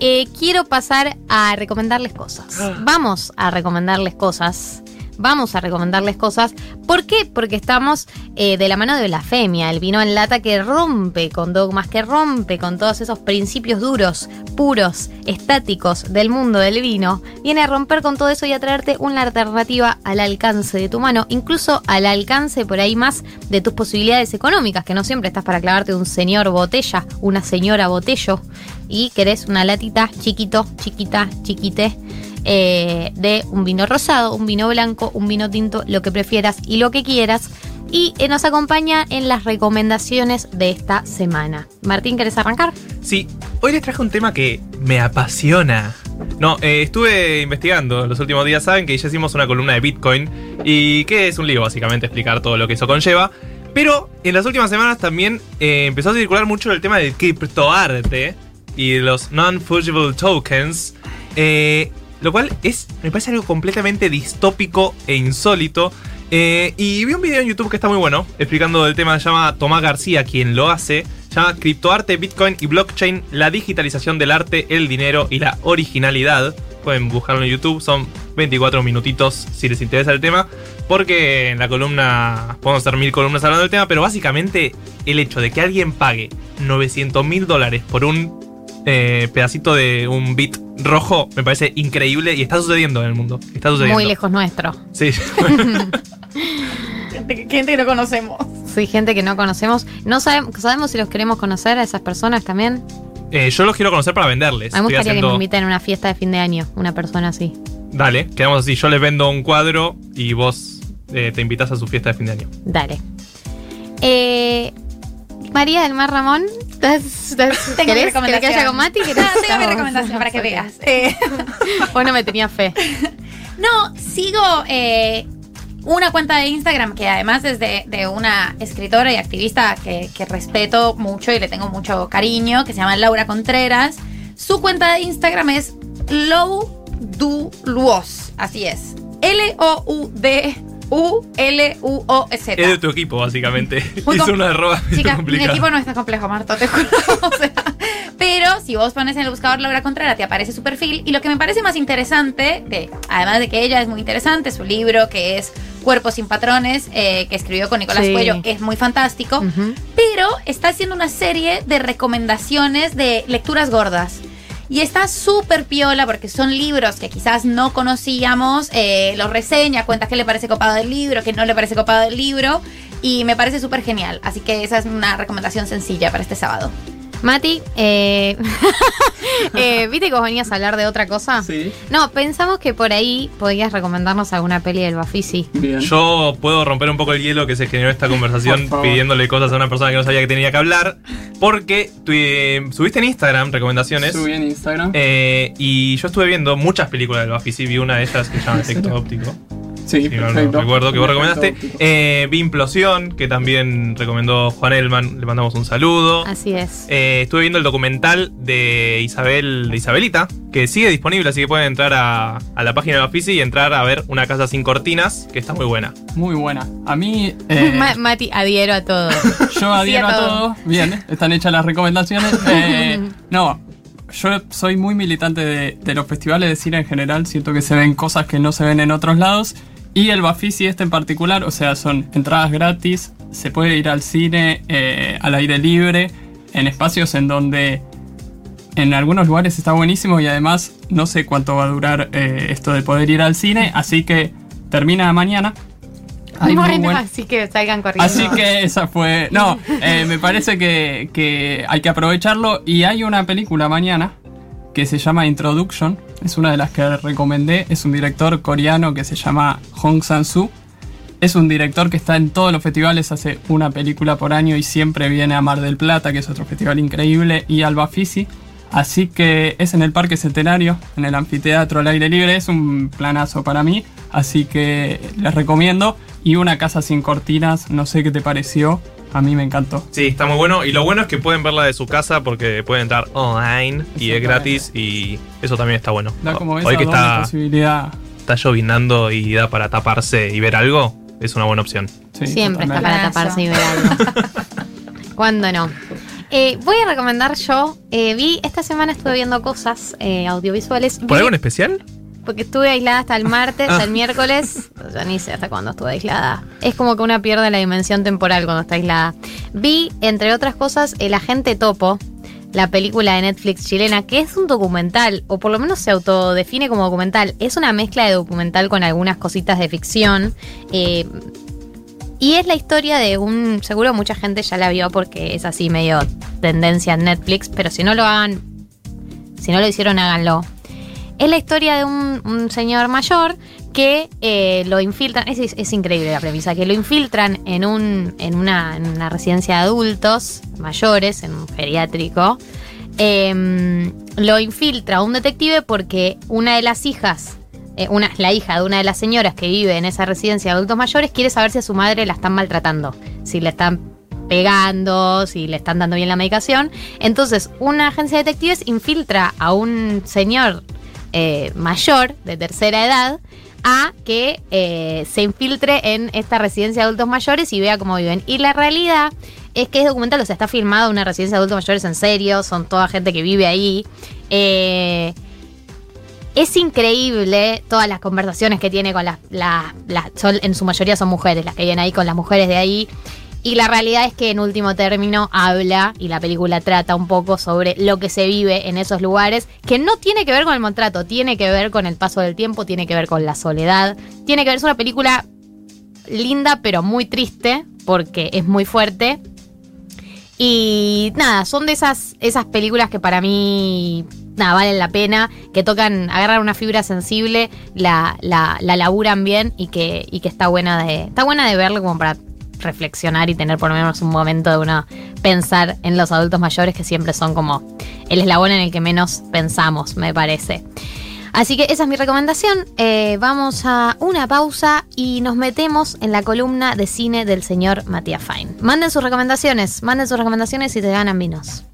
eh, quiero pasar a recomendarles cosas. Ah. Vamos a recomendarles cosas. Vamos a recomendarles cosas. ¿Por qué? Porque estamos eh, de la mano de Blasfemia, el vino en lata que rompe con dogmas, que rompe con todos esos principios duros, puros, estáticos del mundo del vino. Viene a romper con todo eso y a traerte una alternativa al alcance de tu mano, incluso al alcance por ahí más de tus posibilidades económicas, que no siempre estás para clavarte un señor botella, una señora botello, y querés una latita chiquito, chiquita, chiquite eh, de un vino rosado, un vino blanco, un vino tinto, lo que prefieras y lo que quieras. Y eh, nos acompaña en las recomendaciones de esta semana. Martín, ¿querés arrancar? Sí, hoy les traje un tema que me apasiona. No, eh, estuve investigando los últimos días, saben que ya hicimos una columna de Bitcoin y que es un lío básicamente explicar todo lo que eso conlleva. Pero en las últimas semanas también empezó a circular mucho el tema del criptoarte y los non-fungible tokens. Lo cual es, me parece algo completamente distópico e insólito. Eh, y vi un video en YouTube que está muy bueno, explicando el tema, se llama Tomás García, quien lo hace. Se llama Criptoarte, Bitcoin y Blockchain, la digitalización del arte, el dinero y la originalidad. Pueden buscarlo en YouTube, son 24 minutitos si les interesa el tema. Porque en la columna, podemos hacer mil columnas hablando del tema, pero básicamente el hecho de que alguien pague 900 mil dólares por un eh, pedacito de un bit rojo me parece increíble y está sucediendo en el mundo. Está sucediendo. Muy lejos nuestro. Sí. Gente, que- gente que no conocemos. Sí, gente que no conocemos. No sabemos, sabemos si los queremos conocer a esas personas también. Eh, yo los quiero conocer para venderles. A mí me gustaría que me inviten a una fiesta de fin de año, una persona así. Dale, quedamos así. Yo les vendo un cuadro y vos eh, te invitas a su fiesta de fin de año. Dale. Eh, María del Mar Ramón, ¿estás- estás- Tengo mi ¿querés, recomendación. ¿querés que haya con Mati? ¿Querés? Ah, tengo mi Vamos. recomendación para que veas. Eh, Vos no me tenías fe. no, sigo eh, una cuenta de Instagram que además es de, de una escritora y activista que, que respeto mucho y le tengo mucho cariño, que se llama Laura Contreras. Su cuenta de Instagram es Low así es. L-O-U-D-U-L-U-O-Z. Es de tu equipo, básicamente. Hizo una arroba muy Chicas, mi equipo no es tan complejo, Marto, te juro. O sea, pero si vos pones en el buscador Laura Contreras, te aparece su perfil. Y lo que me parece más interesante, de- además de que ella es muy interesante, su libro que es Cuerpos sin Patrones, eh, que escribió con Nicolás Sí. Cuello, es muy fantástico. Pero está haciendo una serie de recomendaciones de lecturas gordas. Y está súper piola porque son libros que quizás no conocíamos. Eh, los reseña, cuenta qué le parece copado del libro, qué no le parece copado del libro. Y me parece súper genial. Así que esa es una recomendación sencilla para este sábado. Mati, eh, eh, ¿viste que vos venías a hablar de otra cosa? Sí, No, pensamos que por ahí podías recomendarnos alguna peli del Bafisi. bien. Yo puedo romper un poco el hielo que se generó esta conversación pidiéndole cosas a una persona que no sabía que tenía que hablar. Porque tu- eh, subiste en Instagram recomendaciones. Subí en Instagram. eh, y yo estuve viendo muchas películas del. Sí, vi una de ellas que se llama Efecto Óptico. Sí, perfecto. recuerdo que vos recomendaste. Eh, vi Implosión, que también recomendó Juan Elman. Le mandamos un saludo. Así es. Eh, estuve viendo el documental de Isabel, de Isabelita, que sigue disponible, así que pueden entrar a, a la página de Bafisi y entrar a ver Una casa sin cortinas, que está muy buena. Muy buena. A mí, eh, Ma- Mati, adhiero a todo. yo adhiero Sí, a a todo. todo. Bien, están hechas las recomendaciones. Eh, no, yo soy muy militante de, de los festivales de cine en general. Siento que se ven cosas que no se ven en otros lados. Y el Bafisi este en particular, o sea, son entradas gratis. Se puede ir al cine eh, al aire libre, en espacios en donde en algunos lugares está buenísimo y además no sé cuánto va a durar eh, esto de poder ir al cine, así que termina mañana. Muy Bueno, buen- así que salgan corriendo. Así que esa fue... No, eh, me parece que, que hay que aprovecharlo y hay una película mañana que se llama Introduction, es una de las que recomendé, es un director coreano que se llama Hong Sang-soo. Es un director que está en todos los festivales, hace una película por año y siempre viene a Mar del Plata, que es otro festival increíble, y al Bafisi. Así que es en el Parque Centenario, en el anfiteatro al aire libre, es un planazo para mí, así que les recomiendo. Y una casa sin cortinas, no sé qué te pareció, a mí me encantó. Sí, está muy bueno. Y lo bueno es que pueden verla de su casa porque pueden entrar online y es gratis y eso también está bueno. Da como esa Hoy que está, posibilidad. está llovinando y da para taparse y ver algo, es una buena opción. Sí, Siempre está para taparse y ver algo. ¿Cuándo no? Eh, voy a recomendar yo. eh, vi, esta semana estuve viendo cosas eh, audiovisuales. ¿Por Vi- algo en especial? Porque estuve aislada hasta el martes, Ah. el miércoles. Ya ni sé hasta cuándo estuve aislada. Es como que una pierde la dimensión temporal cuando está aislada. Vi, entre otras cosas, El Agente Topo, la película de Netflix chilena, que es un documental, o por lo menos se autodefine como documental. Es una mezcla de documental con algunas cositas de ficción. eh, y es la historia de un. Seguro mucha gente ya la vio porque es así medio tendencia en Netflix, pero si no lo hagan. Si no lo hicieron, háganlo. Es la historia de un, señor mayor que eh, lo infiltran. Es, increíble la premisa, que lo infiltran en, un, en, una, en una residencia de adultos mayores, en un geriátrico. Eh, lo infiltra un detective porque una de las hijas, eh, la hija de una de las señoras que vive en esa residencia de adultos mayores, quiere saber si a su madre la están maltratando, si le están pegando, si le están dando bien la medicación. Entonces, una agencia de detectives infiltra a un señor eh, mayor de tercera edad a que eh, se infiltre en esta residencia de adultos mayores y vea cómo viven. Y la realidad es que es documental, o sea, está filmado una residencia de adultos mayores en serio, son toda gente que vive ahí. Eh, es increíble todas las conversaciones que tiene con las, las- en su mayoría son mujeres, las que vienen ahí con las mujeres de ahí. Y la realidad es que en último término habla y la película trata un poco sobre lo que se vive en esos lugares, que no tiene que ver con el maltrato, tiene que ver con el paso del tiempo, tiene que ver con la soledad, tiene que ver, es una película linda pero muy triste porque es muy fuerte. Y nada, son de esas, esas películas que para mí nada, valen la pena, que tocan, agarran una fibra sensible, la, la, la laburan bien y que, y que está buena de. Está buena de verlo como para reflexionar y tener por lo menos un momento de uno pensar en los adultos mayores que siempre son como el eslabón en el que menos pensamos, me parece. Así que esa es mi recomendación. Eh, vamos a una pausa y nos metemos en la columna de cine del señor Matías Fine. Manden sus recomendaciones, manden sus recomendaciones y te ganan vinos.